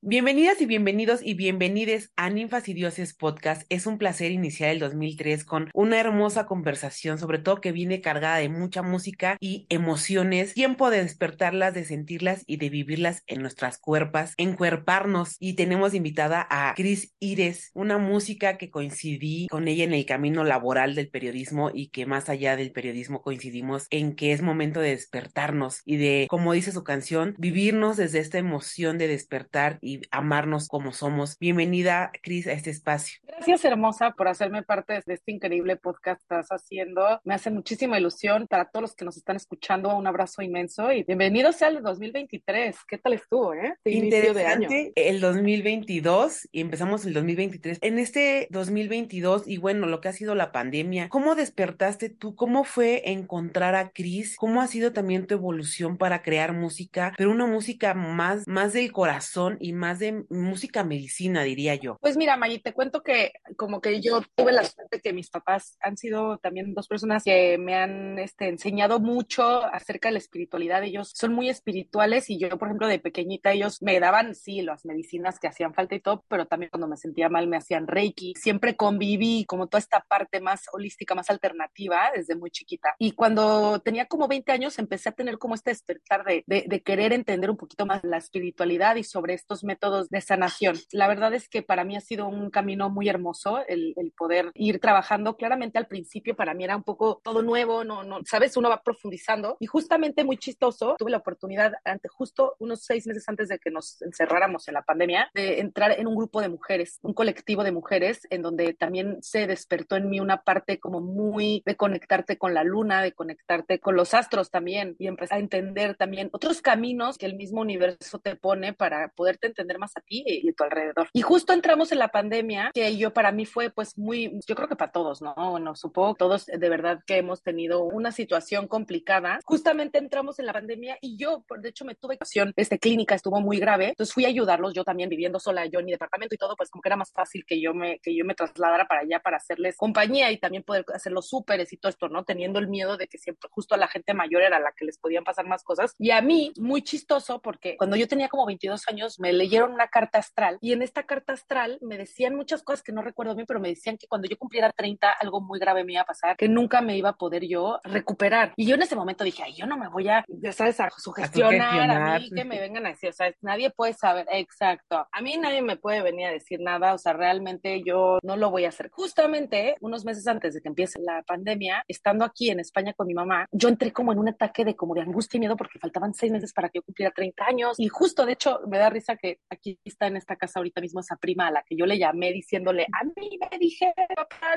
Bienvenidas y bienvenidos y bienvenides a Ninfas y Dioses Podcast. Es un placer iniciar el 2003 con una hermosa conversación, sobre todo que viene cargada de mucha música y emociones. Tiempo de despertarlas, de sentirlas y de vivirlas en nuestras cuerpas, encuerparnos. Y tenemos invitada a Cris Ires, una música que coincidí con ella en el camino laboral del periodismo y que más allá del periodismo coincidimos en que es momento de despertarnos y de, como dice su canción, vivirnos desde esta emoción de despertar amarnos como somos. Bienvenida, Cris, a este espacio. Gracias, hermosa, por hacerme parte de este increíble podcast que estás haciendo. Me hace muchísima ilusión. Para todos los que nos están escuchando, un abrazo inmenso y bienvenidos al 2023. ¿Qué tal estuvo, eh? Este Interesante. El 2022 y empezamos el 2023. En este 2022 y bueno, lo que ha sido la pandemia, ¿cómo despertaste tú? ¿Cómo fue encontrar a Cris? ¿Cómo ha sido también tu evolución para crear música, pero una música más, más del corazón y más de música medicina, diría yo. Pues mira, Maggie, te cuento que como que yo tuve la suerte que mis papás han sido también dos personas que me han este, enseñado mucho acerca de la espiritualidad. Ellos son muy espirituales y yo, por ejemplo, de pequeñita, ellos me daban, sí, las medicinas que hacían falta y todo, pero también cuando me sentía mal me hacían reiki. Siempre conviví como toda esta parte más holística, más alternativa desde muy chiquita. Y cuando tenía como 20 años empecé a tener como este despertar de, de, de querer entender un poquito más la espiritualidad y sobre estos métodos de sanación. La verdad es que para mí ha sido un camino muy hermoso el, el, poder ir trabajando. Claramente al principio para mí era un poco todo nuevo, no, no, sabes, uno va profundizando y justamente muy chistoso, tuve la oportunidad ante justo unos seis meses antes de que nos encerráramos en la pandemia de entrar en un grupo de mujeres, un colectivo de mujeres en donde también se despertó en mí una parte como muy de conectarte con la luna, de conectarte con los astros también y empezar a entender también otros caminos que el mismo universo te pone para poderte entender más a ti y a tu alrededor. Y justo entramos en la pandemia, que yo para mí fue pues muy, yo creo que para todos, ¿no? Bueno, supongo todos de verdad que hemos tenido una situación complicada. Justamente entramos en la pandemia y yo, de hecho, me tuve situación, este clínica estuvo muy grave, entonces fui a ayudarlos, yo también viviendo sola, yo en mi departamento y todo, pues como que era más fácil que yo me, que yo me trasladara para allá para hacerles compañía y también poder hacer los súperes y todo esto, ¿no? Teniendo el miedo de que siempre justo a la gente mayor era la que les podían pasar más cosas. Y a mí, muy chistoso, porque cuando yo tenía como 22 años, me leyeron una carta astral y en esta carta astral me decían muchas cosas que no recuerdo bien, pero me decían que cuando yo cumpliera 30 algo muy grave me iba a pasar, que nunca me iba a poder yo recuperar. Y yo en ese momento dije, ay, yo no me voy a, ya sabes, a sugestionar a, a mí, que me vengan a decir, o sea, nadie puede saber, exacto, a mí nadie me puede venir a decir nada, o sea, realmente yo no lo voy a hacer. Justamente unos meses antes de que empiece la pandemia, estando aquí en España con mi mamá, yo entré como en un ataque de como de angustia y miedo porque faltaban seis meses para que yo cumpliera 30 años y justo, de hecho, me da risa que aquí está en esta casa ahorita mismo esa prima a la que yo le llamé diciéndole, a mí me dijeron,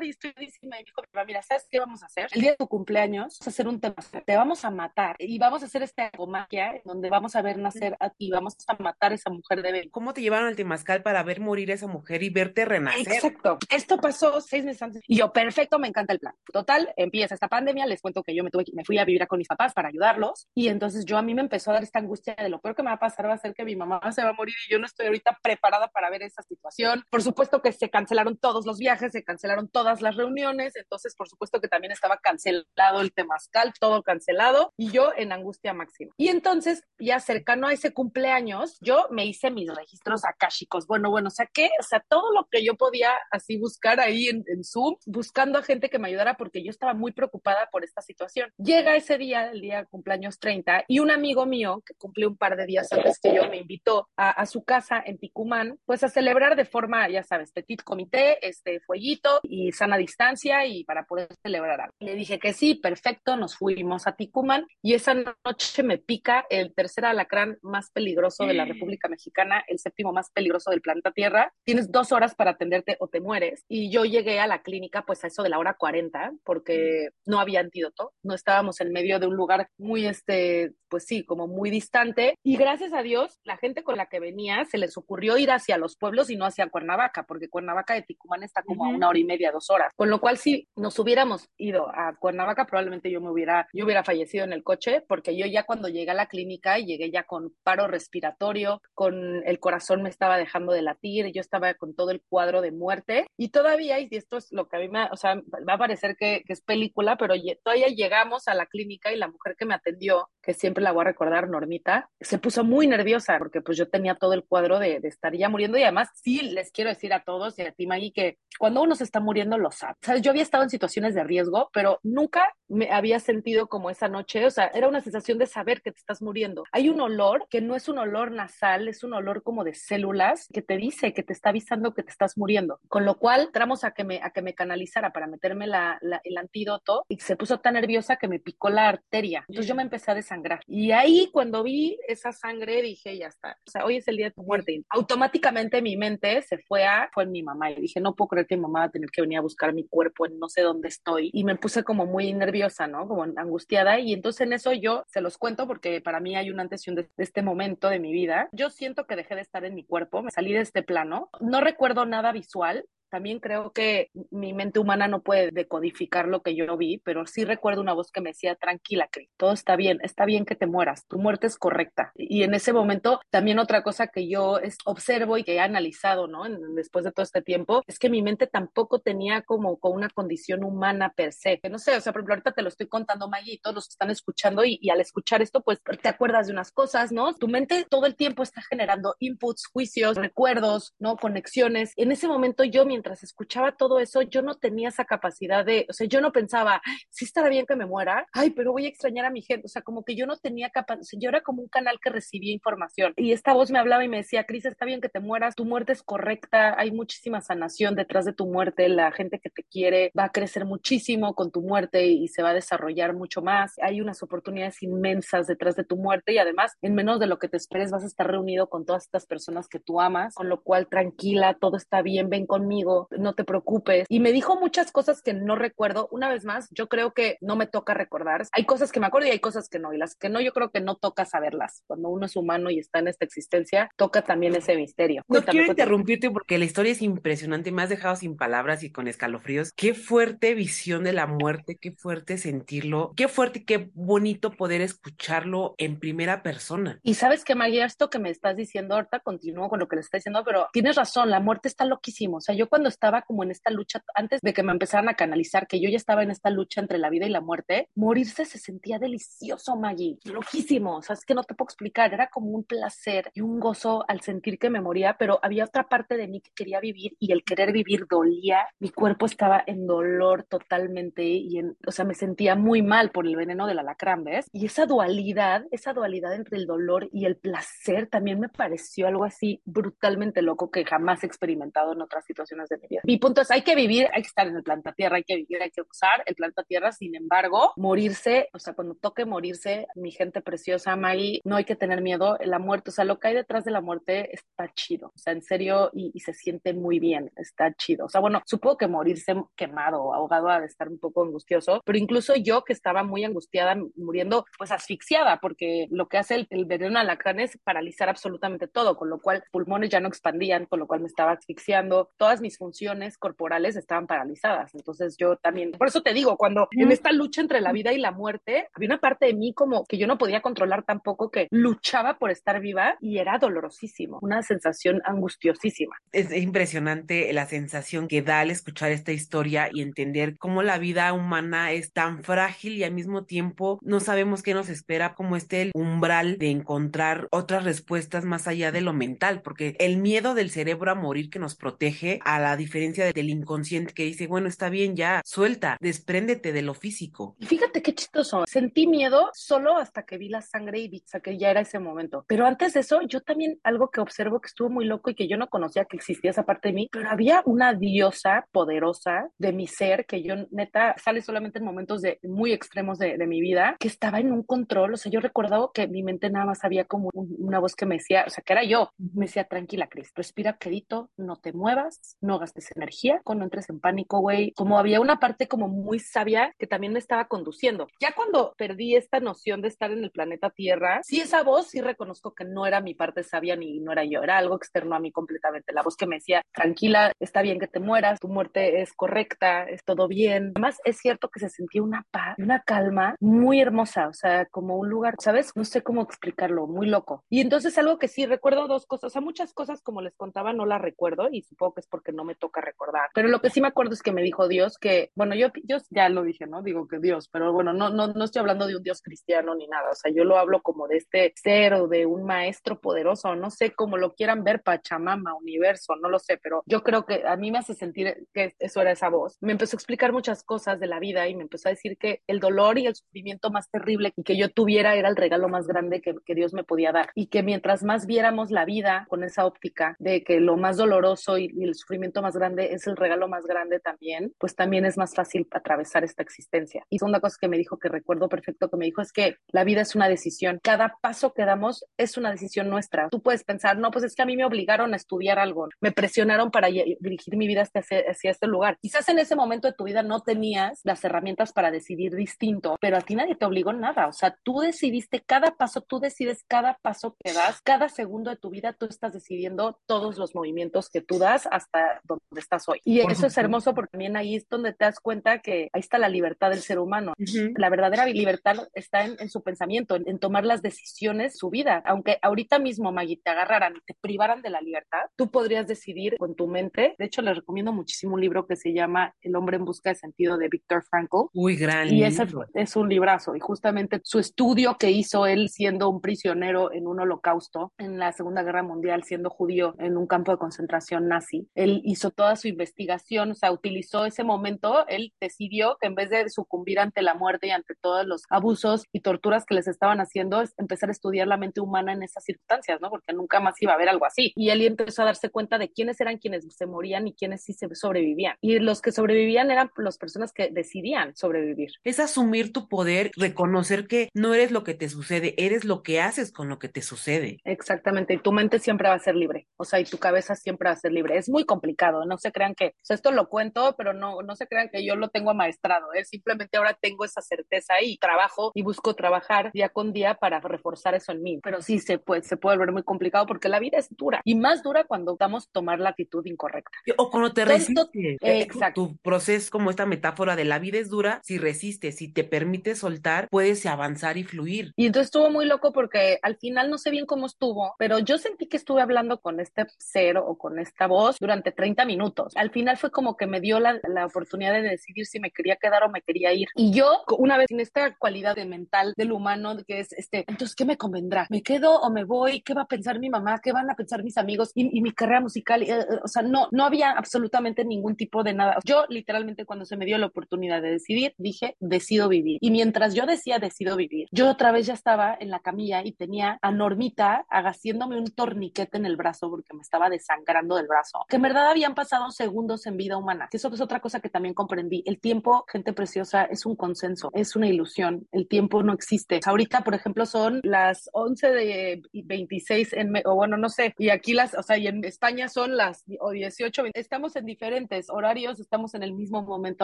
y estoy diciendo, y dijo, mira, ¿sabes qué vamos a hacer? El día de tu cumpleaños, vamos a hacer un tema, te vamos a matar y vamos a hacer esta magia donde vamos a ver nacer a ti, vamos a matar a esa mujer de Ben. ¿Cómo te llevaron al temazcal para ver morir a esa mujer y verte renacer? Exacto. Esto pasó seis meses antes y yo, perfecto, me encanta el plan. Total, empieza esta pandemia, les cuento que yo me tuve, me fui a vivir con mis papás para ayudarlos y entonces yo a mí me empezó a dar esta angustia de lo peor que me va a pasar va a ser que mi mamá se va a morir y yo no estoy ahorita preparada para ver esa situación. Por supuesto que se cancelaron todos los viajes, se cancelaron todas las reuniones, entonces por supuesto que también estaba cancelado el temazcal, todo cancelado y yo en angustia máxima. Y entonces, ya cercano a ese cumpleaños, yo me hice mis registros akáshicos. Bueno, bueno, saqué, o sea, todo lo que yo podía así buscar ahí en, en Zoom, buscando a gente que me ayudara porque yo estaba muy preocupada por esta situación. Llega ese día, el día cumpleaños 30, y un amigo mío que cumplió un par de días antes que yo me invitó a, a su casa en Ticumán, pues a celebrar de forma, ya sabes, petit comité, este fueguito y sana distancia y para poder celebrar algo. Le dije que sí, perfecto, nos fuimos a Ticumán y esa noche me pica el tercer alacrán más peligroso de la República Mexicana, el séptimo más peligroso del planeta Tierra. Tienes dos horas para atenderte o te mueres. Y yo llegué a la clínica pues a eso de la hora 40 porque no había antídoto, no estábamos en medio de un lugar muy, este, pues sí, como muy distante. Y gracias a Dios, la gente con la que venía se les ocurrió ir hacia los pueblos y no hacia Cuernavaca, porque Cuernavaca de Ticumán está como uh -huh. a una hora y media, dos horas. Con lo cual, si nos hubiéramos ido a Cuernavaca, probablemente yo me hubiera, yo hubiera fallecido en el coche, porque yo ya cuando llegué a la clínica, llegué ya con paro respiratorio, con el corazón me estaba dejando de latir, yo estaba con todo el cuadro de muerte. Y todavía, y esto es lo que a mí me, o sea, va a parecer que, que es película, pero todavía llegamos a la clínica y la mujer que me atendió, que siempre la voy a recordar, Normita, se puso muy nerviosa, porque pues yo tenía todo todo el cuadro de, de, estar ya muriendo y además sí les quiero decir a todos y a ti Maggie que cuando uno se está muriendo lo sabe. ¿Sabes? Yo había estado en situaciones de riesgo, pero nunca me había sentido como esa noche, o sea, era una sensación de saber que te estás muriendo. Hay un olor que no es un olor nasal, es un olor como de células que te dice que te está avisando que te estás muriendo. Con lo cual, entramos a que me, a que me canalizara para meterme la, la, el antídoto y se puso tan nerviosa que me picó la arteria. Entonces yo me empecé a desangrar. Y ahí cuando vi esa sangre dije, ya está. O sea, hoy es el día de tu muerte. Automáticamente mi mente se fue a, fue mi mamá y dije, no puedo creer que mi mamá va a tener que venir a buscar mi cuerpo en no sé dónde estoy. Y me puse como muy nerviosa, ¿no? Como angustiada. Y entonces en eso yo se los cuento porque para mí hay una antes de, de este momento de mi vida. Yo siento que dejé de estar en mi cuerpo, me salí de este plano. No recuerdo nada visual, también creo que mi mente humana no puede decodificar lo que yo vi, pero sí recuerdo una voz que me decía, tranquila, Cris, todo está bien, está bien que te mueras, tu muerte es correcta. Y en ese momento, también otra cosa que yo observo y que he analizado, ¿no? después de todo este tiempo, es que mi mente tampoco tenía como con una condición humana per se. Que no sé, o sea, por ejemplo, ahorita te lo estoy contando, Maggie, y todos los que están escuchando, y, y al escuchar esto, pues te acuerdas de unas cosas, ¿no? Tu mente todo el tiempo está generando inputs, juicios, recuerdos, ¿no? Conexiones. En ese momento yo, mientras mientras escuchaba todo eso, yo no tenía esa capacidad de, o sea, yo no pensaba, sí estará bien que me muera, ay, pero voy a extrañar a mi gente, o sea, como que yo no tenía capacidad, yo era como un canal que recibía información y esta voz me hablaba y me decía, Cris, está bien que te mueras, tu muerte es correcta, hay muchísima sanación detrás de tu muerte, la gente que te quiere va a crecer muchísimo con tu muerte y se va a desarrollar mucho más, hay unas oportunidades inmensas detrás de tu muerte y además en menos de lo que te esperes vas a estar reunido con todas estas personas que tú amas, con lo cual tranquila, todo está bien, ven conmigo, no te preocupes. Y me dijo muchas cosas que no recuerdo. Una vez más, yo creo que no me toca recordar. Hay cosas que me acuerdo y hay cosas que no. Y las que no, yo creo que no toca saberlas. Cuando uno es humano y está en esta existencia, toca también ese misterio. No quiero interrumpirte porque la historia es impresionante. Me has dejado sin palabras y con escalofríos. Qué fuerte visión de la muerte, qué fuerte sentirlo, qué fuerte y qué bonito poder escucharlo en primera persona. Y sabes que, María, esto que me estás diciendo ahorita, continúo con lo que le está diciendo, pero tienes razón, la muerte está loquísimo. O sea, yo cuando cuando estaba como en esta lucha, antes de que me empezaran a canalizar, que yo ya estaba en esta lucha entre la vida y la muerte, morirse se sentía delicioso, Maggie, loquísimo, o sea, que no te puedo explicar, era como un placer y un gozo al sentir que me moría, pero había otra parte de mí que quería vivir y el querer vivir dolía, mi cuerpo estaba en dolor totalmente y, en, o sea, me sentía muy mal por el veneno del alacrán, ¿ves? Y esa dualidad, esa dualidad entre el dolor y el placer también me pareció algo así brutalmente loco que jamás he experimentado en otras situaciones de mi vida. Mi punto es, hay que vivir, hay que estar en el planeta Tierra, hay que vivir, hay que usar el planeta Tierra, sin embargo, morirse, o sea, cuando toque morirse, mi gente preciosa, Maggie, no hay que tener miedo, la muerte, o sea, lo que hay detrás de la muerte está chido, o sea, en serio, y, y se siente muy bien, está chido. O sea, bueno, supongo que morirse quemado ahogado ha de estar un poco angustioso, pero incluso yo que estaba muy angustiada, muriendo, pues asfixiada, porque lo que hace el, el veneno alacrán es paralizar absolutamente todo, con lo cual pulmones ya no expandían, con lo cual me estaba asfixiando, todas mis funciones corporales estaban paralizadas. Entonces yo también, por eso te digo, cuando en esta lucha entre la vida y la muerte, había una parte de mí como que yo no podía controlar tampoco, que luchaba por estar viva y era dolorosísimo, una sensación angustiosísima. Es impresionante la sensación que da al escuchar esta historia y entender cómo la vida humana es tan frágil y al mismo tiempo no sabemos qué nos espera, como este el umbral de encontrar otras respuestas más allá de lo mental, porque el miedo del cerebro a morir que nos protege a la diferencia del inconsciente que dice, bueno, está bien, ya, suelta, despréndete de lo físico. Y fíjate qué chistoso, sentí miedo solo hasta que vi la sangre y vi que ya era ese momento. Pero antes de eso, yo también algo que observo que estuvo muy loco y que yo no conocía que existía esa parte de mí, pero había una diosa poderosa de mi ser que yo neta sale solamente en momentos de muy extremos de, de mi vida, que estaba en un control, o sea, yo recordaba que mi mente nada más había como un, una voz que me decía, o sea, que era yo, me decía, tranquila, Cris, respira quedito, no te muevas, no gastes energía, cuando entres en pánico, güey. Como había una parte como muy sabia que también me estaba conduciendo. Ya cuando perdí esta noción de estar en el planeta Tierra, sí esa voz, sí reconozco que no era mi parte sabia ni no era yo, era algo externo a mí completamente. La voz que me decía, tranquila, está bien que te mueras, tu muerte es correcta, es todo bien. Además, es cierto que se sentía una paz, una calma muy hermosa, o sea, como un lugar, ¿sabes? No sé cómo explicarlo, muy loco. Y entonces algo que sí recuerdo dos cosas, o sea, muchas cosas como les contaba no las recuerdo y supongo que es porque no no me toca recordar. Pero lo que sí me acuerdo es que me dijo Dios que, bueno, yo, yo ya lo dije, ¿no? Digo que Dios, pero bueno, no, no, no estoy hablando de un Dios cristiano ni nada, o sea, yo lo hablo como de este ser o de un maestro poderoso, no sé cómo lo quieran ver, Pachamama, universo, no lo sé, pero yo creo que a mí me hace sentir que eso era esa voz. Me empezó a explicar muchas cosas de la vida y me empezó a decir que el dolor y el sufrimiento más terrible que yo tuviera era el regalo más grande que, que Dios me podía dar y que mientras más viéramos la vida con esa óptica de que lo más doloroso y, y el sufrimiento más grande es el regalo más grande también, pues también es más fácil atravesar esta existencia. Y segunda cosa que me dijo que recuerdo perfecto que me dijo es que la vida es una decisión. Cada paso que damos es una decisión nuestra. Tú puedes pensar, no, pues es que a mí me obligaron a estudiar algo, me presionaron para dirigir mi vida hacia, hacia este lugar. Quizás en ese momento de tu vida no tenías las herramientas para decidir distinto, pero a ti nadie te obligó nada. O sea, tú decidiste cada paso, tú decides cada paso que das, cada segundo de tu vida, tú estás decidiendo todos los movimientos que tú das hasta donde estás hoy. Y eso es hermoso porque también ahí es donde te das cuenta que ahí está la libertad del ser humano. La verdadera libertad está en, su pensamiento, en, tomar las decisiones, su vida. Aunque ahorita mismo, Maggie, te agarraran y te privaran de la libertad, tú podrías decidir con tu mente. De hecho, les recomiendo muchísimo un libro que se llama El hombre en busca de sentido de Viktor Frankl. Uy, gran y ese es un librazo. Y justamente su estudio que hizo él siendo un prisionero en un holocausto en la Segunda Guerra Mundial, siendo judío en un campo de concentración nazi, él hizo toda su investigación, o sea, utilizó ese momento, él decidió que en vez de sucumbir ante la muerte y ante todos los abusos y torturas que les estaban haciendo, es empezar a estudiar la mente humana en esas circunstancias, ¿no? Porque nunca más iba a haber algo así. Y él empezó a darse cuenta de quiénes eran quienes se morían y quiénes sí se sobrevivían. Y los que sobrevivían eran las personas que decidían sobrevivir. Es asumir tu poder, reconocer que no eres lo que te sucede, eres lo que haces con lo que te sucede. Exactamente, y tu mente siempre va a ser libre, o sea, y tu cabeza siempre va a ser libre. Es muy complicado, no se crean que, o sea, esto lo cuento, pero no, no se crean que yo lo tengo maestrado, ¿eh? simplemente ahora tengo esa certeza y trabajo y busco trabajar día con día para reforzar eso en mí. Pero sí se puede, se puede volver muy complicado porque la vida es dura y más dura cuando optamos tomar la actitud incorrecta. O cuando te resistes. Exacto. Tu proceso, como esta metáfora de la vida es dura, si resistes, si te permites soltar, puedes avanzar y fluir. Y entonces estuvo muy loco porque al final no sé bien cómo estuvo, pero yo sentí que estuve hablando con este cero o con esta voz durante 30 minutos. Al final fue como que me dio la, la oportunidad de decidir si me quería quedar o me quería ir. Y yo, una vez en esta cualidad de mental del humano, que es este, entonces, ¿qué me convendrá? ¿Me quedo o me voy? ¿Qué va a pensar mi mamá? ¿Qué van a pensar mis amigos? Y, mi carrera musical, eh, eh, o sea, no, no había absolutamente ningún tipo de nada. Yo literalmente cuando se me dio la oportunidad de decidir, dije, decido vivir. Y mientras yo decía, decido vivir, yo otra vez ya estaba en la camilla y tenía a Normita haciéndome un torniquete en el brazo porque me estaba desangrando del brazo, que en verdad habían pasado segundos en vida humana. Eso es otra cosa que también comprendí. El tiempo, gente preciosa, es un consenso, es una ilusión. El tiempo no existe. Ahorita, por ejemplo, son las 11 de 26 en, o bueno, no sé, y aquí las, o sea, y en España son las o 18, estamos en diferentes horarios, estamos en el mismo momento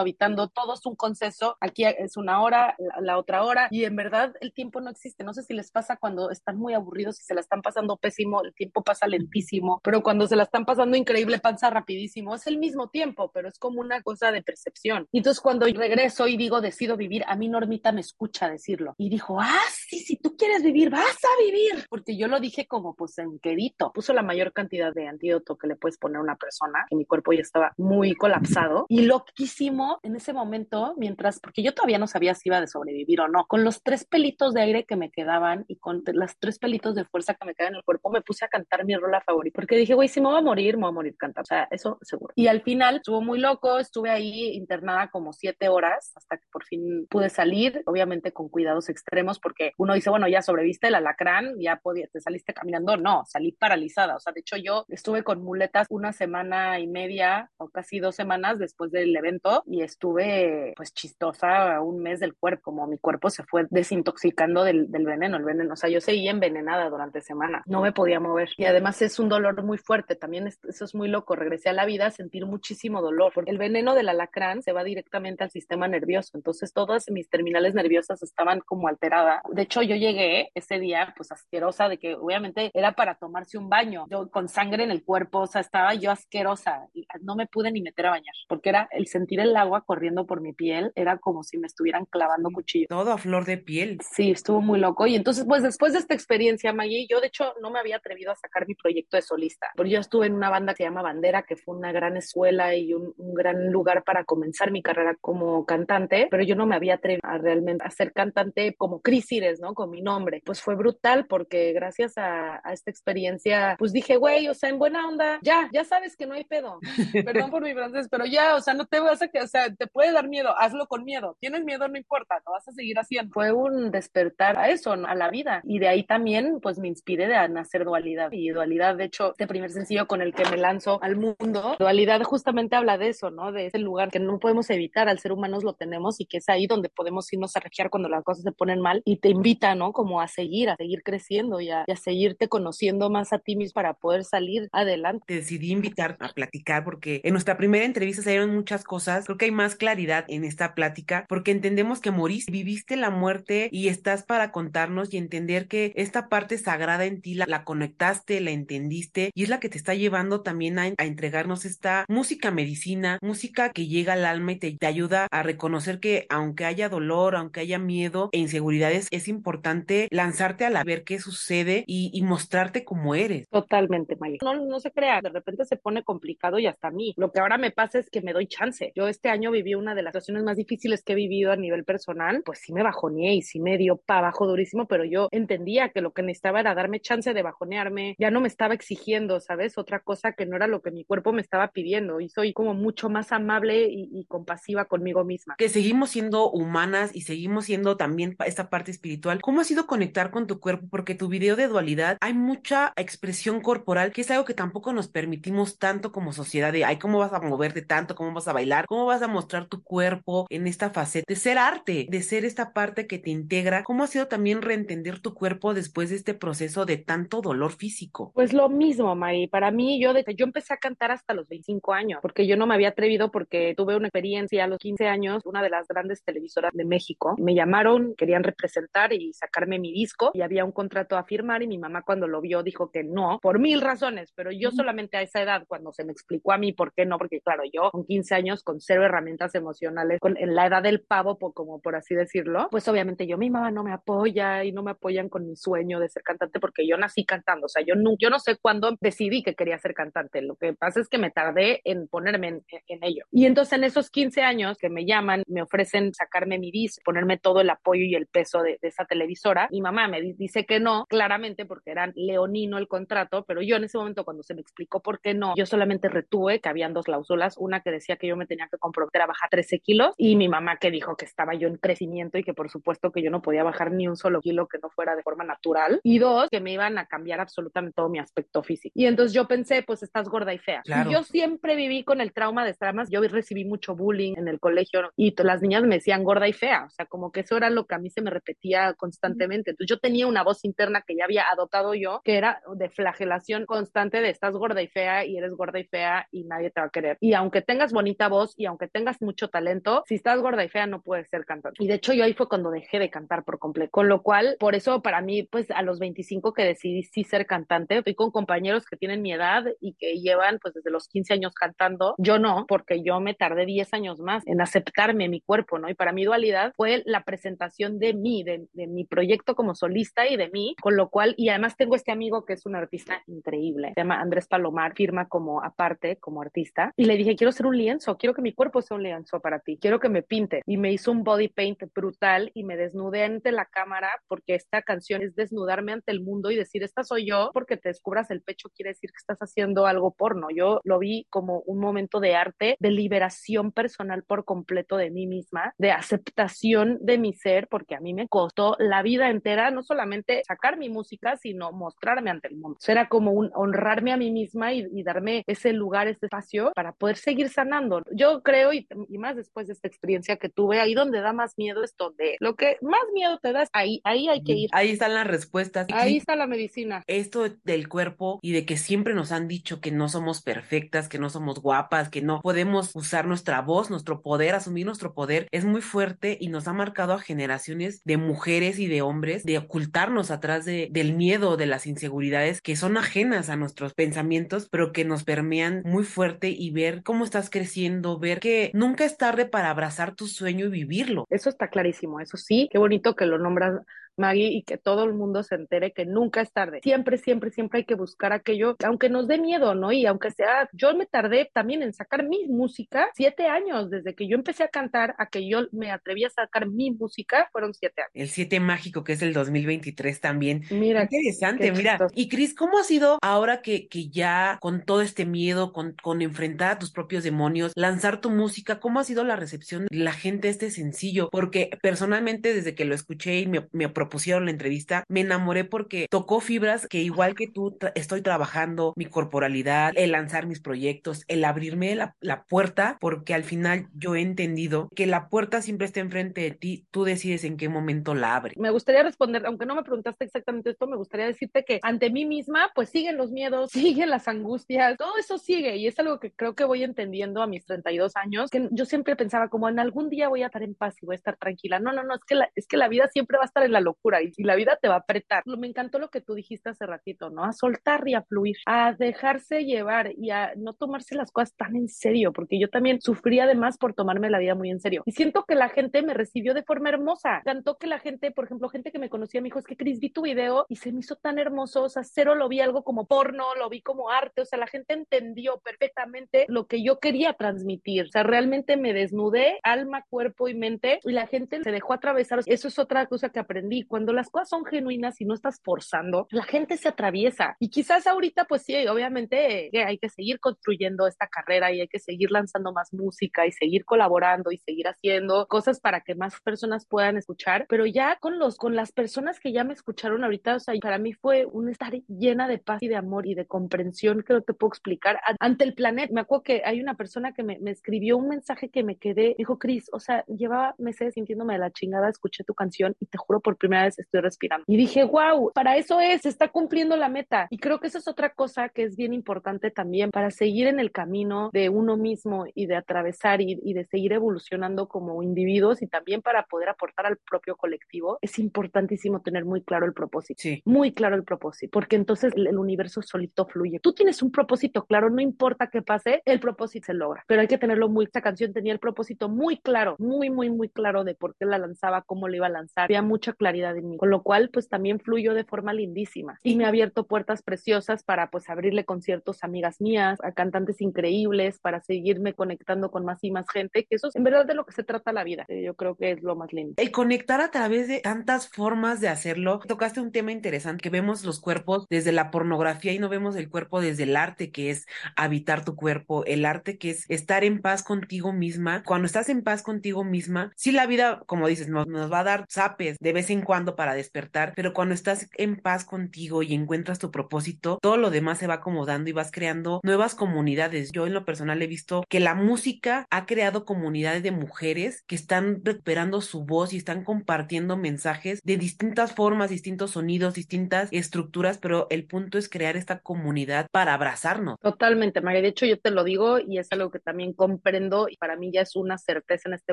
habitando, todo es un consenso. Aquí es una hora, la, la otra hora, y en verdad el tiempo no existe. No sé si les pasa cuando están muy aburridos y se la están pasando pésimo, el tiempo pasa lentísimo, pero cuando se la están pasando increíble, pasa rapidísimo. Es el mismo tiempo, pero es como una cosa de percepción. Y entonces cuando regreso y digo, decido vivir, a mí Normita me escucha decirlo. Y dijo, ah, sí, si tú quieres vivir, vas a vivir. Porque yo lo dije como pues en quedito. Puso la mayor cantidad de antídoto que le puedes poner a una persona, que mi cuerpo ya estaba muy colapsado. Y loquísimo en ese momento, mientras, porque yo todavía no sabía si iba a sobrevivir o no, con los tres pelitos de aire que me quedaban y con las tres pelitos de fuerza que me quedaban en el cuerpo, me puse a cantar mi rola favorita. Porque dije, güey, si me voy a morir, me voy a morir cantando. O sea, eso seguro. Y al final estuvo muy loco, estuve ahí internada como siete horas hasta que por fin pude salir, obviamente con cuidados extremos, porque uno dice, bueno, ya sobreviste el alacrán, ya podía, te saliste caminando. No, salí paralizada. O sea, de hecho, yo estuve con muletas una semana y media o casi dos semanas después del evento y estuve pues chistosa un mes del cuerpo, como mi cuerpo se fue desintoxicando del, del veneno, el veneno. O sea, yo seguía envenenada durante semana, no me podía mover. Y además es un dolor muy fuerte, también eso es muy loco. Regresé a la vida sentir muchísimo dolor, porque el veneno del alacrán se va directamente al sistema nervioso. Entonces, todas mis terminales nerviosas estaban como alteradas. De hecho, yo llegué ese día, pues asquerosa, de que obviamente era para tomarse un baño, yo con sangre en el cuerpo, o sea, estaba yo asquerosa y no me pude ni meter a bañar, porque era el sentir el agua corriendo por mi piel, era como si me estuvieran clavando cuchillo. Todo a flor de piel. Sí, estuvo muy loco. Y entonces, pues después de esta experiencia, Maggie, yo de hecho no me había atrevido a sacar mi proyecto de solista, porque yo estuve en una banda que se llama Bandera, que fue una gran escuela y un, un gran lugar para comenzar mi carrera como cantante, pero yo no me había atrevido a realmente a ser cantante como Cris ¿no? Con mi nombre. Pues fue brutal porque gracias a, a esta experiencia, pues dije, güey, o sea, en buena onda, ya, ya sabes que no hay pedo. Perdón por mi francés, pero ya, o sea, no te vas a que, o sea, te puede dar miedo, hazlo con miedo. Tienes miedo, no importa, lo vas a seguir haciendo. Fue un despertar a eso, a la vida. Y de ahí también, pues me inspiré de nacer dualidad. Y dualidad, de hecho, este primer sencillo con el que me lanzo al mundo, dualidad justamente habla de eso, ¿no? De ese lugar que no podemos evitar, al ser humanos lo tenemos y que es ahí donde podemos irnos a refugiar cuando las cosas se ponen mal y te invita, ¿no? Como a seguir, a seguir creciendo y a, y a seguirte conociendo más a ti mismo para poder salir adelante. Te decidí invitar a platicar porque en nuestra primera entrevista se dieron muchas cosas. Creo que hay más claridad en esta plática porque entendemos que moriste, viviste la muerte y estás para contarnos y entender que esta parte sagrada en ti la, la conectaste, la entendiste y es la que te está llevando también a, a, entregarnos esta música medicina, música que llega al alma y te, te, ayuda a reconocer que aunque haya dolor, aunque haya miedo e inseguridades, es importante lanzarte a la ver qué sucede y, y mostrarte como eres. Totalmente, Maya. No, no se crea, de repente se pone complicado y hasta a mí. Lo que ahora me pasa es que me doy chance. Yo este año viví una de las situaciones más difíciles que he vivido a nivel personal, pues sí me bajoneé y sí me dio para abajo durísimo, pero yo entendía que lo que necesitaba era darme chance de bajonearme, ya no me estaba exigiendo, ¿sabes? Otra cosa que no era lo que mi cuerpo me estaba pidiendo y soy como mucho más amable y, y compasiva conmigo misma. Que seguimos siendo humanas y seguimos siendo también esta parte espiritual. ¿Cómo ha sido conectar con tu cuerpo? Porque tu video de dualidad hay mucha expresión corporal que es algo que tampoco nos permitimos tanto como sociedad de, ay, ¿cómo vas a moverte tanto? ¿Cómo vas a bailar? ¿Cómo vas a mostrar tu cuerpo en esta faceta de ser arte, de ser esta parte que te integra? ¿Cómo ha sido también reentender tu cuerpo después de este proceso de tanto dolor físico? Pues lo mismo, Mari. Para mí, yo, de, yo empecé a cantar hasta los 25 años, porque yo no me había atrevido porque tuve una experiencia a los 15 años, una de las grandes televisoras de México. Me llamaron, querían representar y sacarme mi disco y había un contrato a firmar y mi mamá cuando lo vio dijo que no, por mil razones, pero yo solamente a esa edad, cuando se me explicó a mí por qué no, porque claro, yo con 15 años, con cero herramientas emocionales, con, en la edad del pavo, por, como por así decirlo, pues obviamente yo, mi mamá no me apoya y no me apoyan con mi sueño de ser cantante porque yo nací cantando, o sea, yo no, yo no sé cuándo decidí que quería ser cantante, lo que pasa es que me tardé en ponerme en, en ello. Y entonces en esos 15 años que me llaman, me ofrecen sacarme mi disco, ponerme todo el apoyo y el peso de, de esa televisora, mi mamá me dice que no, claramente porque era leonino el contrato, pero yo en ese momento cuando se me explicó por qué no, yo solamente retuve que habían dos cláusulas, una que decía que yo me tenía que comprometer a bajar 13 kilos y mi mamá que dijo que estaba yo en crecimiento y que por supuesto que yo no podía bajar ni un solo kilo que no fuera de forma natural y dos, que me iban a cambiar absolutamente todo mi aspecto físico. Y entonces yo pensé, pues estás gorda y fea. Claro. Y yo siempre viví con el trauma de más, yo recibí mucho bullying en el colegio y las niñas me decían gorda y fea, o sea, como que eso era lo que a mí se me repetía constantemente. Entonces yo tenía una voz interna que ya había adoptado yo, que era de flagelación constante de estás gorda y fea y eres gorda y fea y nadie te va a querer. Y aunque tengas bonita voz y aunque tengas mucho talento, si estás gorda y fea no puedes ser cantante. Y de hecho yo ahí fue cuando dejé de cantar por completo. Con lo cual, por eso para mí, pues a los 25 que decidí sí ser cantante, fui con compañeros que tienen mi edad y que llevan pues desde los 15 años cantando. Yo no, porque yo me tardé 10 años más en aceptarme mi cuerpo, ¿no? Y para mí dualidad fue la presentación de mí, de, de mi proyecto como solista y de mí, con lo cual, y además tengo este amigo que es un artista increíble, se llama Andrés Palomar, firma como aparte, como artista, y le dije, quiero ser un lienzo, quiero que mi cuerpo sea un lienzo para ti, quiero que me pinte, y me hizo un body paint brutal y me desnudé ante la cámara porque esta canción es desnudarme ante el mundo y decir, esta soy yo, porque te descubras el pecho quiere decir que estás haciendo algo porno, yo lo vi como un momento de arte, de liberación personal por completo de mí misma, de aceptación de mi ser, porque a mí me costó la vida entera, no solamente sacar mi música, sino mostrarme ante el mundo. Era como un honrarme a mí misma y, y darme ese lugar, ese espacio para poder seguir sanando. Yo creo, y, y, más después de esta experiencia que tuve, ahí donde da más miedo es donde lo que más miedo te das, ahí, ahí hay que ir. Ahí están las respuestas. Ahí está la medicina. Esto del cuerpo y de que siempre nos han dicho que no somos perfectas, que no somos guapas, que no podemos usar nuestra voz, nuestro poder, asumir nuestro poder, es muy fuerte y nos ha marcado a generaciones de mujeres y de hombres de ocultarnos atrás de, del miedo, de las inseguridades que son ajenas a nuestros pensamientos, pero que nos permean muy fuerte y ver cómo estás creciendo, ver que nunca es tarde para abrazar tu sueño y vivirlo. Eso está clarísimo, eso sí, qué bonito que lo nombras Maggie, y que todo el mundo se entere que nunca es tarde. Siempre, siempre, siempre hay que buscar aquello, aunque nos dé miedo, ¿no? Y aunque sea, yo me tardé también en sacar mi música, siete años, desde que yo empecé a cantar a que yo me atreví a sacar mi música, fueron siete años. El siete mágico, que es el 2023 también. Mira. interesante, mira. Y Cris, ¿cómo ha sido ahora que, que ya con todo este miedo, con, con enfrentar a tus propios demonios, lanzar tu música, cómo ha sido la recepción de la gente este sencillo? Porque personalmente, desde que lo escuché y me, me propusieron la entrevista, me enamoré porque tocó fibras que igual que tú estoy trabajando mi corporalidad, el lanzar mis proyectos, el abrirme la, la puerta, porque al final yo he entendido que la puerta siempre está enfrente de ti, tú decides en qué momento la abres. Me gustaría responder, aunque no me preguntaste exactamente esto, me gustaría decirte que ante mí misma, pues siguen los miedos, siguen las angustias, todo eso sigue y es algo que creo que voy entendiendo a mis 32 años, que yo siempre pensaba como en algún día voy a estar en paz y voy a estar tranquila. No, no, no, es que la, es que la vida siempre va a estar en la locura y, la vida te va a apretar. Me encantó lo que tú dijiste hace ratito, ¿no? A soltar y a fluir, a dejarse llevar y a no tomarse las cosas tan en serio, porque yo también sufrí además por tomarme la vida muy en serio. Y siento que la gente me recibió de forma hermosa. Cantó que la gente, por ejemplo, gente que me conocía me dijo, es que Cris, vi tu video y se me hizo tan hermoso, o sea, cero lo vi algo como porno, lo vi como arte, o sea, la gente entendió perfectamente lo que yo quería transmitir, o sea, realmente me desnudé, alma, cuerpo y mente, y la gente se dejó atravesar. Eso es otra cosa que aprendí. Cuando las cosas son genuinas y no estás forzando, la gente se atraviesa. Y quizás ahorita, pues sí, obviamente eh, hay que seguir construyendo esta carrera y hay que seguir lanzando más música y seguir colaborando y seguir haciendo cosas para que más personas puedan escuchar, pero ya con los con las personas que ya me escucharon ahorita, o sea, para mí fue un estar llena de paz y de amor y de comprensión que no te puedo explicar ante el planeta. Me acuerdo que hay una persona que me, me escribió un mensaje que me quedé, dijo, Cris, o sea, llevaba meses sintiéndome de la chingada, escuché tu canción y te juro por primera vez estoy respirando. Y dije, wow, para eso es, está cumpliendo la meta. Y creo que eso es otra cosa que es bien importante también para seguir en el camino de uno mismo y de atravesar y, y de seguir evolucionando como individuos y también para poder aportar al propio colectivo. Es importantísimo tener muy claro el propósito. Sí. Muy claro el propósito, porque entonces el, el universo solito fluye. Tú tienes un propósito claro, no importa qué pase, el propósito se logra, pero hay que tenerlo muy, esta canción tenía el propósito muy claro, muy, muy, muy claro de por qué la lanzaba, cómo la iba a lanzar, había mucha claridad en mí, con lo cual pues también fluyó de forma lindísima y me ha abierto puertas preciosas para pues abrirle conciertos a amigas mías, a cantantes increíbles, para seguirme conectando con más y más gente, que eso es en verdad de lo que se trata la vida, yo creo que es lo más lindo. El conectar a través de tantas formas de hacerlo, tocaste un tema interesante, que vemos los cuerpos desde la pornografía y no vemos el cuerpo desde el arte, que es habitar tu cuerpo, el arte que es estar en paz contigo misma. Cuando estás en paz contigo misma, sí la vida, como dices, nos, nos va a dar zapes de vez en cuando para despertar, pero cuando estás en paz contigo y encuentras tu propósito, todo lo demás se va acomodando y vas creando nuevas comunidades. Yo en lo personal he visto que la música ha creado comunidades de mujeres que están recuperando su voz y están compartiendo mensajes de distintas formas, distintos sonidos, distintas estructuras, pero el punto es crear esta comunidad para abrazarnos. Totalmente, María. De hecho, yo te lo digo y es algo que también comprendo y para mí ya es una certeza en este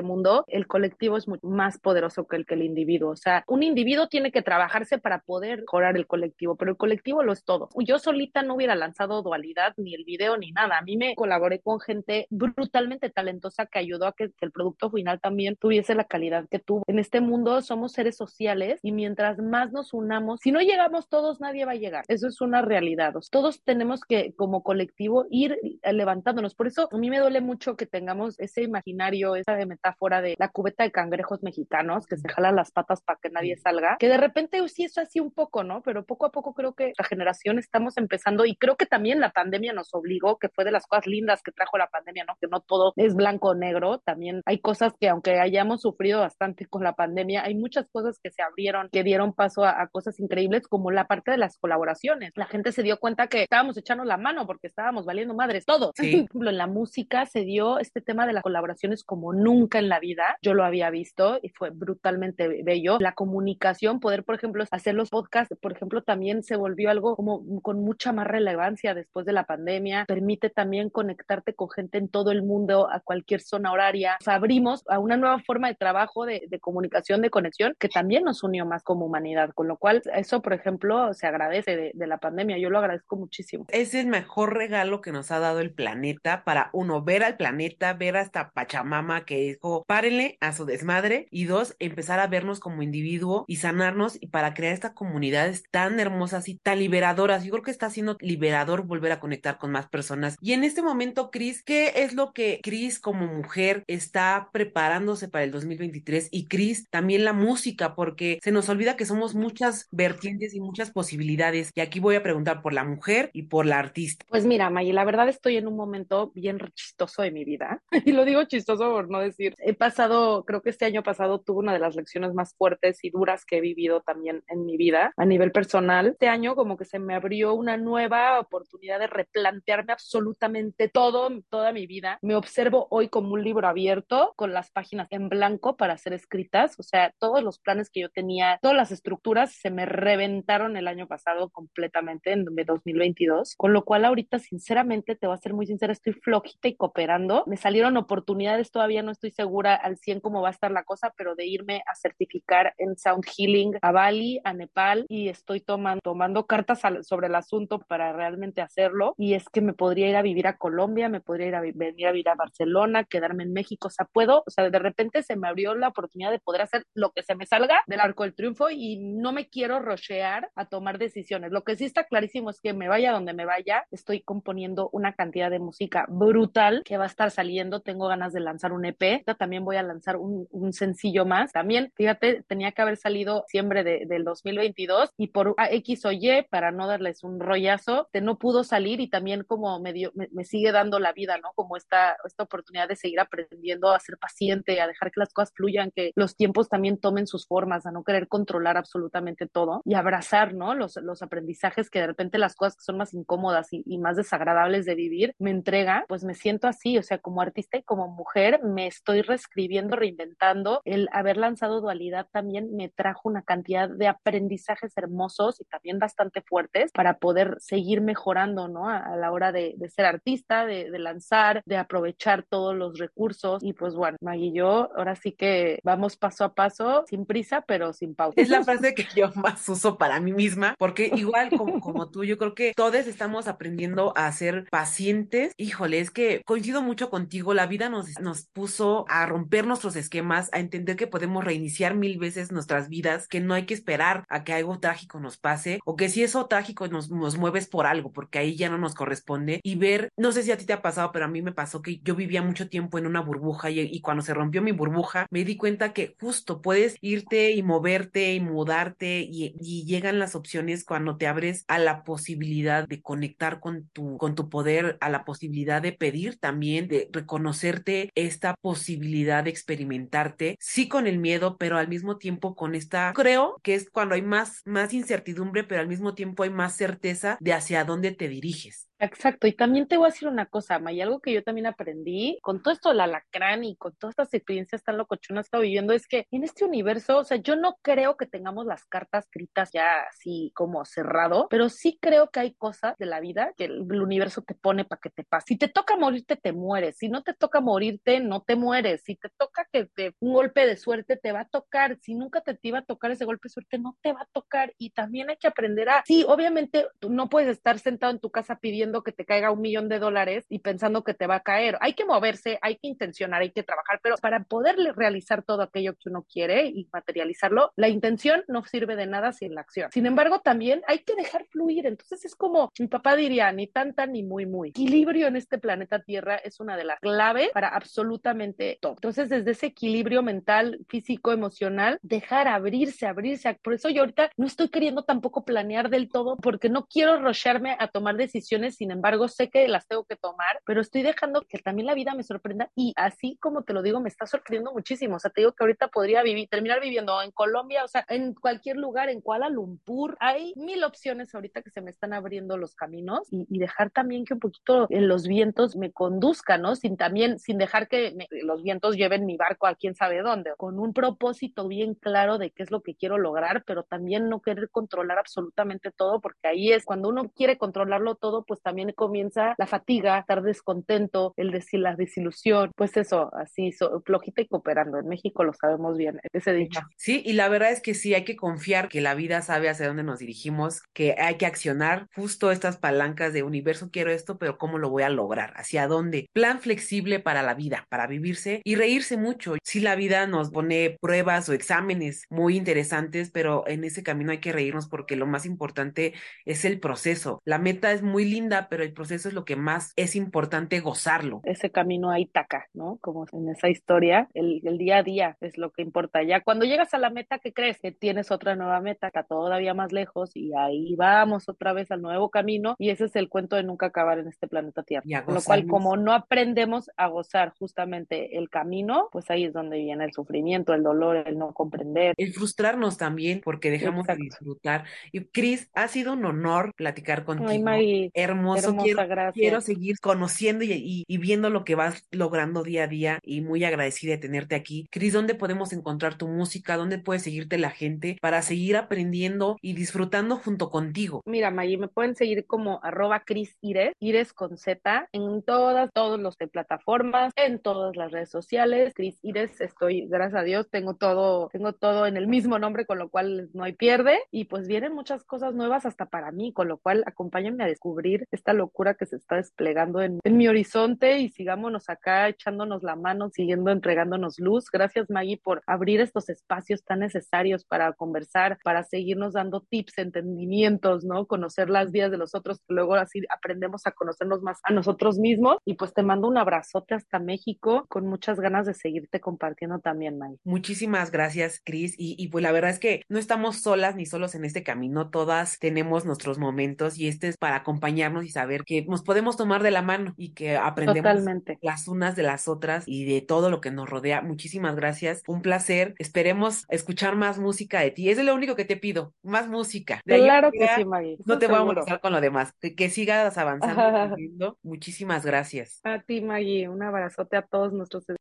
mundo. El colectivo es mucho más poderoso que el que el individuo. O sea, un individuo tiene que trabajarse para poder mejorar el colectivo, pero el colectivo lo es todo. Yo solita no hubiera lanzado dualidad, ni el video, ni nada. A mí me colaboré con gente brutalmente talentosa que ayudó a que, que el producto final también tuviese la calidad que tuvo. En este mundo somos seres sociales y mientras más nos unamos, si no llegamos todos, nadie va a llegar. Eso es una realidad. Todos tenemos que, como colectivo, ir levantándonos. Por eso a mí me duele mucho que tengamos ese imaginario, esa metáfora de la cubeta de cangrejos mexicanos que se jalan las patas para que nadie salga, que de repente sí es así un poco, ¿no? Pero poco a poco creo que la generación estamos empezando y creo que también la pandemia nos obligó, que fue de las cosas lindas que trajo la pandemia, ¿no? Que no todo es blanco o negro, también hay cosas que aunque hayamos sufrido bastante con la pandemia, hay muchas cosas que se abrieron, que dieron paso a, a cosas increíbles como la parte de las colaboraciones. La gente se dio cuenta que estábamos echando la mano porque estábamos valiendo madres todos. Sí. Por ejemplo, en la música se dio este tema de las colaboraciones como nunca en la vida. Yo lo había visto y fue brutalmente bello. La comunicación, poder, por ejemplo, hacer los podcasts, por ejemplo, también se volvió algo como con mucha más relevancia después de la pandemia. Permite también conectarte con gente en todo el mundo, a cualquier zona horaria. Abrimos a una nueva forma de trabajo, de, comunicación, de conexión, que también nos unió más como humanidad. Con lo cual, eso, por ejemplo, se agradece de, de la pandemia. Yo lo agradezco muchísimo. Es el mejor regalo que nos ha dado el planeta para uno, ver al planeta, ver hasta Pachamama que dijo, párenle a su desmadre y dos, empezar a vernos como individuos y sanarnos y para crear estas comunidades tan hermosas y tan liberadoras. Yo creo que está siendo liberador volver a conectar con más personas. Y en este momento, Cris, ¿qué es lo que Cris como mujer está preparándose para el 2023? Y Cris, también la música, porque se nos olvida que somos muchas vertientes y muchas posibilidades. Y aquí voy a preguntar por la mujer y por la artista. Pues mira, May, la verdad estoy en un momento bien chistoso de mi vida. Y lo digo chistoso por no decir, he pasado, creo que este año pasado tuve una de las lecciones más fuertes y duras que he vivido también en mi vida a nivel personal. Este año como que se me abrió una nueva oportunidad de replantearme absolutamente todo, toda mi vida. Me observo hoy como un libro abierto con las páginas en blanco para ser escritas. O sea, todos los planes que yo tenía, todas las estructuras se me reventaron el año pasado completamente en 2022. Con lo cual ahorita, sinceramente, te voy a ser muy sincera, estoy flojita y cooperando. Me salieron oportunidades, todavía no estoy segura al 100 cómo va a estar la cosa, pero de irme a certificar en Sound Healing a Bali, a Nepal, y estoy tomando, tomando cartas sobre el asunto para realmente hacerlo. Y es que me podría ir a vivir a Colombia, me podría ir a venir a vivir a Barcelona, quedarme en México, o sea, puedo, o sea, de repente se me abrió la oportunidad de poder hacer lo que se me salga del arco del triunfo y no me quiero rochear a tomar decisiones. Lo que sí está clarísimo es que me vaya donde me vaya, estoy componiendo una cantidad de música brutal que va a estar saliendo. Tengo ganas de lanzar un EP. También voy a lanzar un, un sencillo más. También, fíjate, tenía que haber salido diciembre de, del 2022 y por X o Y, para no darles un rollazo, te no pudo salir y también como me, dio, me, me, sigue dando la vida, ¿no? Como esta, esta oportunidad de seguir aprendiendo a ser paciente, a dejar que las cosas fluyan, que los tiempos también tomen sus formas, a no querer controlar absolutamente todo y abrazar, ¿no? Los, los aprendizajes que de repente las cosas que son más incómodas y, y más desagradables de vivir me entrega, pues me siento así, o sea, como artista y como mujer me estoy reescribiendo, reinventando. El haber lanzado dualidad también me trajo una cantidad de aprendizajes hermosos y también bastante fuertes para poder seguir mejorando, ¿no? A, a la hora de, de, ser artista, de, de, lanzar, de aprovechar todos los recursos. Y pues bueno, Maggie y yo ahora sí que vamos paso a paso, sin prisa, pero sin pausa. Es la frase que yo más uso para mí misma, porque igual como, como tú, yo creo que todos estamos aprendiendo a ser pacientes. Híjole, es que coincido mucho contigo, la vida nos, nos puso a romper nuestros esquemas, a entender que podemos reiniciar mil veces nuestras vidas, que no hay que esperar a que algo trágico nos pase, o que si eso trágico nos, nos mueves por algo, porque ahí ya no nos corresponde, y ver, no sé si a ti te ha pasado, pero a mí me pasó que yo vivía mucho tiempo en una burbuja y, cuando se rompió mi burbuja, me di cuenta que justo puedes irte y moverte y mudarte y, y llegan las opciones cuando te abres a la posibilidad de conectar con tu, con tu poder, a la posibilidad de pedir también, de reconocerte esta posibilidad de experimentarte, sí con el miedo, pero al mismo tiempo con esta, creo que es cuando hay más, más incertidumbre, pero al mismo tiempo hay más certeza de hacia dónde te diriges. Exacto, y también te voy a decir una cosa, May, algo que yo también aprendí con todo esto del alacrán y con todas estas experiencias tan locochonas que estado viviendo, es que en este universo, o sea, yo no creo que tengamos las cartas escritas ya así como cerrado, pero sí creo que hay cosas de la vida que el, el universo te pone para que te pase. Si te toca morirte, te mueres. Si no te toca morirte, no te mueres. Si te toca que te, un golpe de suerte, te va a tocar. Si nunca te, te iba a tocar ese golpe de suerte, no te va a tocar. Y también hay que aprender a, sí, obviamente tú no puedes estar sentado en tu casa pidiendo que te caiga un millón de dólares y pensando que te va a caer. Hay que moverse, hay que intencionar, hay que trabajar, pero para poder realizar todo aquello que uno quiere y materializarlo, la intención no sirve de nada sin la acción. Sin embargo, también hay que dejar fluir. Entonces es como mi papá diría, ni tanta ni muy, muy. Equilibrio en este planeta Tierra es una de las claves para absolutamente todo. Entonces, desde ese equilibrio mental, físico, emocional, dejar abrirse, abrirse. Por eso yo ahorita no estoy queriendo tampoco planear del todo porque no quiero rocharme a tomar decisiones sin embargo sé que las tengo que tomar, pero estoy dejando que también la vida me sorprenda y así como te lo digo, me está sorprendiendo muchísimo. O sea, te digo que ahorita podría vivir, terminar viviendo en Colombia, o sea, en cualquier lugar, en Kuala Lumpur. Hay mil opciones ahorita que se me están abriendo los caminos y, dejar también que un poquito los vientos me conduzcan, ¿no? Sin también, sin dejar que los vientos lleven mi barco a quién sabe dónde, con un propósito bien claro de qué es lo que quiero lograr, pero también no querer controlar absolutamente todo, porque ahí es cuando uno quiere controlarlo todo, pues también comienza la fatiga, estar descontento, el decir la desilusión, pues eso, así, so, flojita y cooperando. En México lo sabemos bien, ese dicho. Sí, y la verdad es que sí, hay que confiar que la vida sabe hacia dónde nos dirigimos, que hay que accionar justo estas palancas de universo, quiero esto, pero ¿cómo lo voy a lograr? ¿Hacia dónde? Plan flexible para la vida, para vivirse y reírse mucho. Si la vida nos pone pruebas o exámenes muy interesantes, pero en ese camino hay que reírnos porque lo más importante es el proceso. La meta es muy linda, pero el proceso es lo que más es importante gozarlo. Ese camino ahí taca, ¿no? Como en esa historia, el, el día a día es lo que importa. Ya cuando llegas a la meta, ¿qué crees? Que tienes otra nueva meta, está todavía más lejos y ahí vamos otra vez al nuevo camino y ese es el cuento de nunca acabar en este planeta Tierra. Con lo cual, como no aprendemos a gozar justamente el camino, pues ahí es donde viene el sufrimiento, el dolor, el no comprender. El frustrarnos también porque dejamos Exacto. de disfrutar. Y Cris, ha sido un honor platicar contigo. Ay, Maggie, Hermoso. Hermosa, quiero, gracias. quiero seguir conociendo y, y, y, viendo lo que vas logrando día a día y muy agradecida de tenerte aquí. Cris, ¿dónde podemos encontrar tu música? ¿Dónde puede seguirte la gente para seguir aprendiendo y disfrutando junto contigo? Mira, Maggie, me pueden seguir como arroba Cris Ires, Ires con Z, en todas, todos los de plataformas, en todas las redes sociales. Cris Ires, estoy, gracias a Dios, tengo todo, tengo todo en el mismo nombre, con lo cual no hay pierde. Y pues vienen muchas cosas nuevas hasta para mí, con lo cual acompáñenme a descubrir esta locura que se está desplegando en, en mi horizonte y sigámonos acá echándonos la mano, siguiendo entregándonos luz. Gracias, Maggie, por abrir estos espacios tan necesarios para conversar, para seguirnos dando tips, entendimientos, ¿no? Conocer las vidas de los otros, que luego así aprendemos a conocernos más a nosotros mismos. Y pues te mando un abrazote hasta México, con muchas ganas de seguirte compartiendo también, Maggie. Muchísimas gracias, Cris. Y, y pues la verdad es que no estamos solas ni solos en este camino, todas tenemos nuestros momentos y este es para acompañarnos y saber que nos podemos tomar de la mano y que aprendemos Totalmente. las unas de las otras y de todo lo que nos rodea. Muchísimas gracias, un placer. Esperemos escuchar más música de ti. Es lo único que te pido, más música. De claro que sí, Maggie. No te voy a molestar con lo demás. Que, que sigas avanzando. Muchísimas gracias. A ti, Maggie. Un abrazote a todos nuestros